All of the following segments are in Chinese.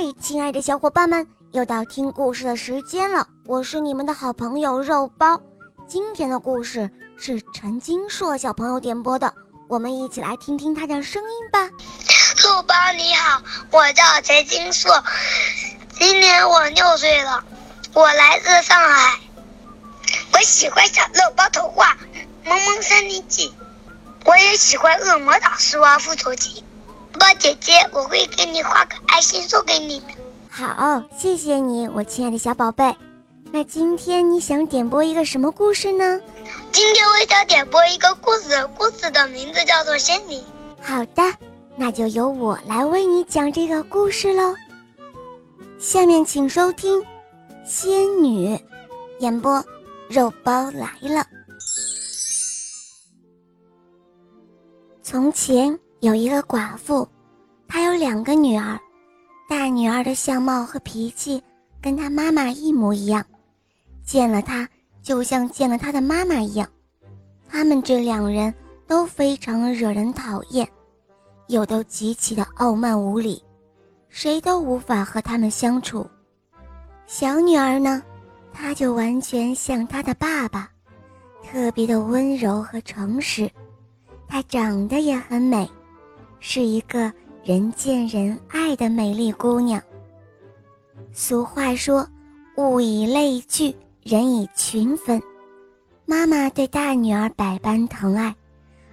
嗨，亲爱的小伙伴们，又到听故事的时间了。我是你们的好朋友肉包。今天的故事是陈金硕小朋友点播的，我们一起来听听他的声音吧。肉包你好，我叫陈金硕，今年我六岁了，我来自上海。我喜欢小肉包童话《萌萌森林记》，我也喜欢《恶魔岛狮王复仇记》。肉包姐姐，我会给你画个爱心送给你。好，谢谢你，我亲爱的小宝贝。那今天你想点播一个什么故事呢？今天我想点播一个故事，故事的名字叫做《仙女》。好的，那就由我来为你讲这个故事喽。下面请收听《仙女》，演播肉包来了。从前。有一个寡妇，她有两个女儿，大女儿的相貌和脾气跟她妈妈一模一样，见了她就像见了她的妈妈一样。他们这两人都非常惹人讨厌，又都极其的傲慢无礼，谁都无法和他们相处。小女儿呢，她就完全像她的爸爸，特别的温柔和诚实，她长得也很美。是一个人见人爱的美丽姑娘。俗话说：“物以类聚，人以群分。”妈妈对大女儿百般疼爱，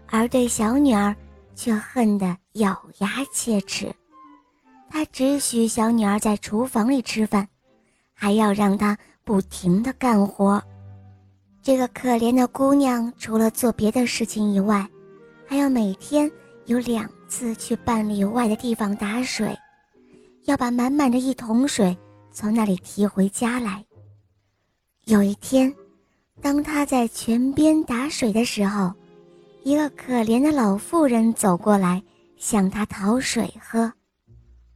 而对小女儿却恨得咬牙切齿。她只许小女儿在厨房里吃饭，还要让她不停地干活。这个可怜的姑娘，除了做别的事情以外，还要每天有两。次去半里外的地方打水，要把满满的一桶水从那里提回家来。有一天，当他在泉边打水的时候，一个可怜的老妇人走过来向他讨水喝。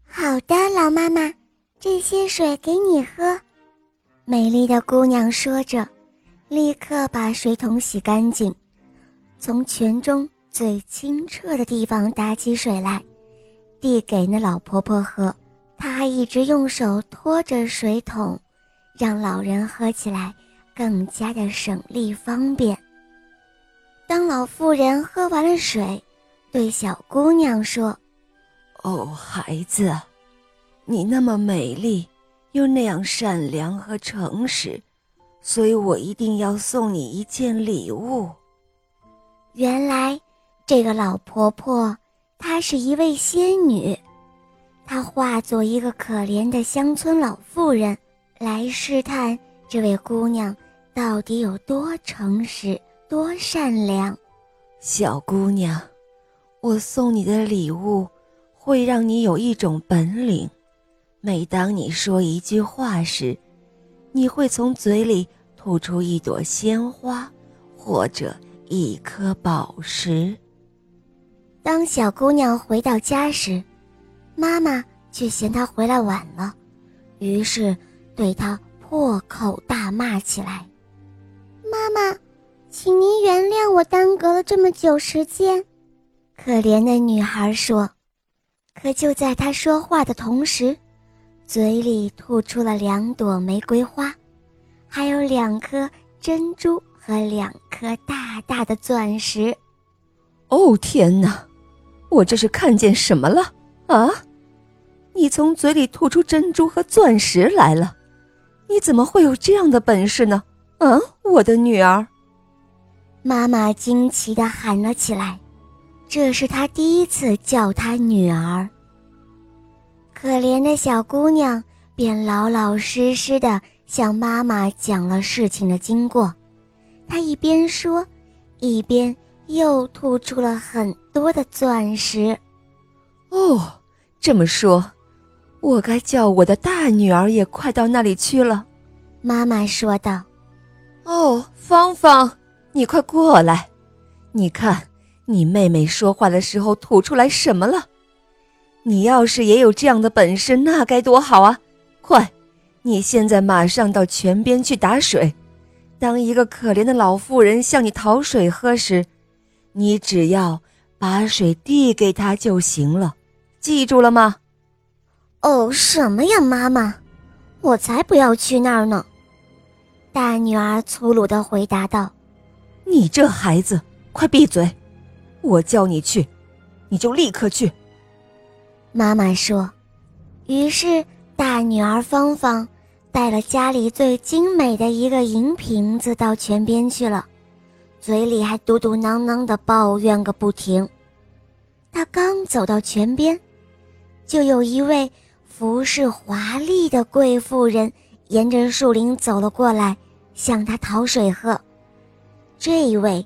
好的，老妈妈，这些水给你喝。美丽的姑娘说着，立刻把水桶洗干净，从泉中。最清澈的地方打起水来，递给那老婆婆喝。她还一直用手托着水桶，让老人喝起来更加的省力方便。当老妇人喝完了水，对小姑娘说：“哦，孩子，你那么美丽，又那样善良和诚实，所以我一定要送你一件礼物。”原来。这个老婆婆，她是一位仙女，她化作一个可怜的乡村老妇人，来试探这位姑娘到底有多诚实、多善良。小姑娘，我送你的礼物会让你有一种本领，每当你说一句话时，你会从嘴里吐出一朵鲜花，或者一颗宝石。当小姑娘回到家时，妈妈却嫌她回来晚了，于是对她破口大骂起来。妈妈，请您原谅我耽搁了这么久时间。可怜的女孩说。可就在她说话的同时，嘴里吐出了两朵玫瑰花，还有两颗珍珠和两颗大大的钻石。哦，天哪！我这是看见什么了啊？你从嘴里吐出珍珠和钻石来了，你怎么会有这样的本事呢？啊，我的女儿。妈妈惊奇地喊了起来，这是她第一次叫她女儿。可怜的小姑娘便老老实实地向妈妈讲了事情的经过，她一边说，一边。又吐出了很多的钻石，哦，这么说，我该叫我的大女儿也快到那里去了。妈妈说道：“哦，芳芳，你快过来，你看你妹妹说话的时候吐出来什么了？你要是也有这样的本事，那该多好啊！快，你现在马上到泉边去打水。当一个可怜的老妇人向你讨水喝时。”你只要把水递给他就行了，记住了吗？哦，什么呀，妈妈，我才不要去那儿呢！大女儿粗鲁的回答道：“你这孩子，快闭嘴！我叫你去，你就立刻去。”妈妈说。于是，大女儿芳芳带了家里最精美的一个银瓶子到泉边去了，嘴里还嘟嘟囔囔的抱怨个不停。她刚走到泉边，就有一位服饰华丽的贵妇人沿着树林走了过来，向她讨水喝。这一位，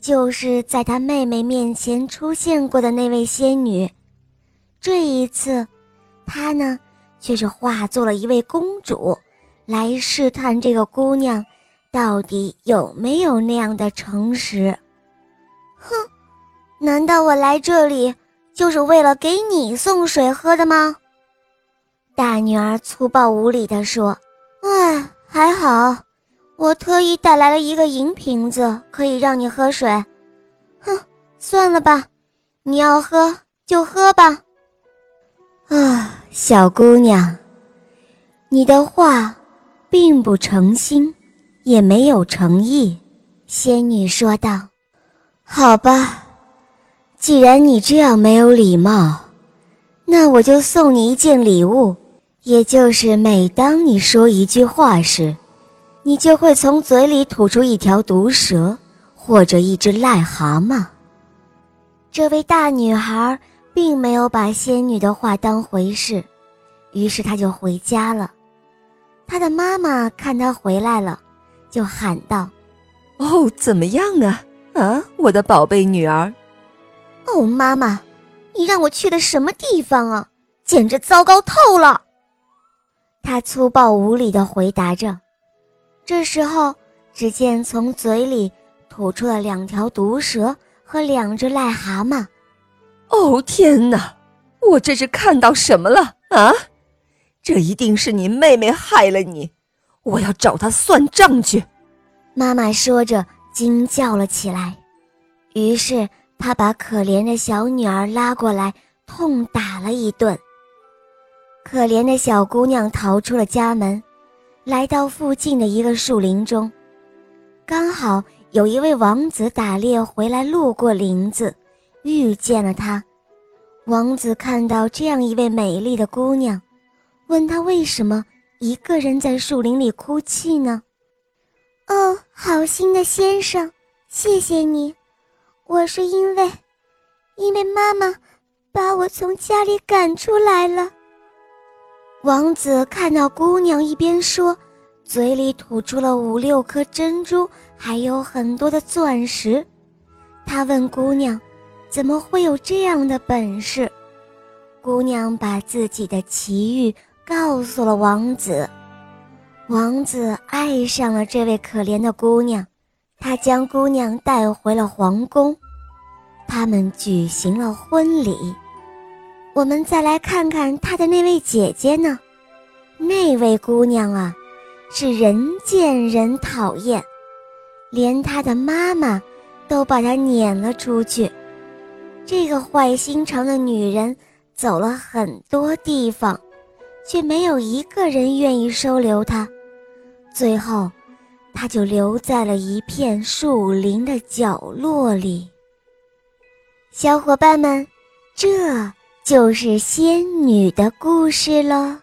就是在他妹妹面前出现过的那位仙女。这一次。她呢，却是化作了一位公主，来试探这个姑娘，到底有没有那样的诚实。哼，难道我来这里就是为了给你送水喝的吗？大女儿粗暴无礼地说：“哎，还好，我特意带来了一个银瓶子，可以让你喝水。哼，算了吧，你要喝就喝吧。”啊，小姑娘，你的话并不诚心，也没有诚意。”仙女说道。“好吧，既然你这样没有礼貌，那我就送你一件礼物，也就是每当你说一句话时，你就会从嘴里吐出一条毒蛇或者一只癞蛤蟆。”这位大女孩。并没有把仙女的话当回事，于是她就回家了。她的妈妈看她回来了，就喊道：“哦，怎么样啊？啊，我的宝贝女儿！哦，妈妈，你让我去的什么地方啊？简直糟糕透了！”他粗暴无礼的回答着。这时候，只见从嘴里吐出了两条毒蛇和两只癞蛤蟆。哦天哪！我这是看到什么了啊？这一定是你妹妹害了你！我要找她算账去！妈妈说着惊叫了起来。于是她把可怜的小女儿拉过来，痛打了一顿。可怜的小姑娘逃出了家门，来到附近的一个树林中，刚好有一位王子打猎回来，路过林子。遇见了她，王子看到这样一位美丽的姑娘，问她为什么一个人在树林里哭泣呢？哦，好心的先生，谢谢你。我是因为，因为妈妈把我从家里赶出来了。王子看到姑娘一边说，嘴里吐出了五六颗珍珠，还有很多的钻石，他问姑娘。怎么会有这样的本事？姑娘把自己的奇遇告诉了王子，王子爱上了这位可怜的姑娘，他将姑娘带回了皇宫，他们举行了婚礼。我们再来看看他的那位姐姐呢？那位姑娘啊，是人见人讨厌，连她的妈妈都把她撵了出去。这个坏心肠的女人走了很多地方，却没有一个人愿意收留他。最后，他就留在了一片树林的角落里。小伙伴们，这就是仙女的故事了。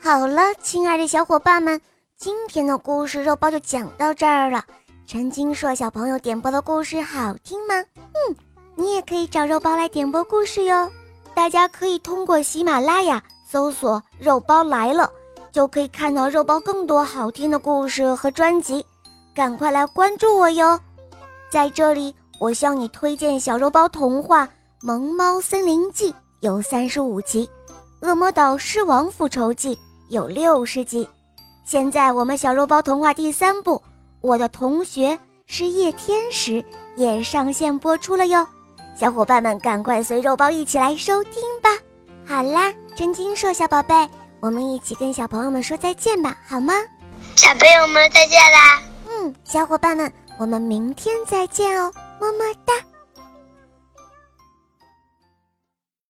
好了，亲爱的小伙伴们，今天的故事肉包就讲到这儿了。陈金硕小朋友点播的故事好听吗？嗯。你也可以找肉包来点播故事哟，大家可以通过喜马拉雅搜索“肉包来了”，就可以看到肉包更多好听的故事和专辑，赶快来关注我哟！在这里，我向你推荐小肉包童话《萌猫森林记》，有三十五集，《恶魔岛狮王复仇记》有六十集。现在我们小肉包童话第三部《我的同学是夜天使》也上线播出了哟。小伙伴们，赶快随肉包一起来收听吧！好啦，真金兽小宝贝，我们一起跟小朋友们说再见吧，好吗？小朋友们再见啦！嗯，小伙伴们，我们明天再见哦，么么哒。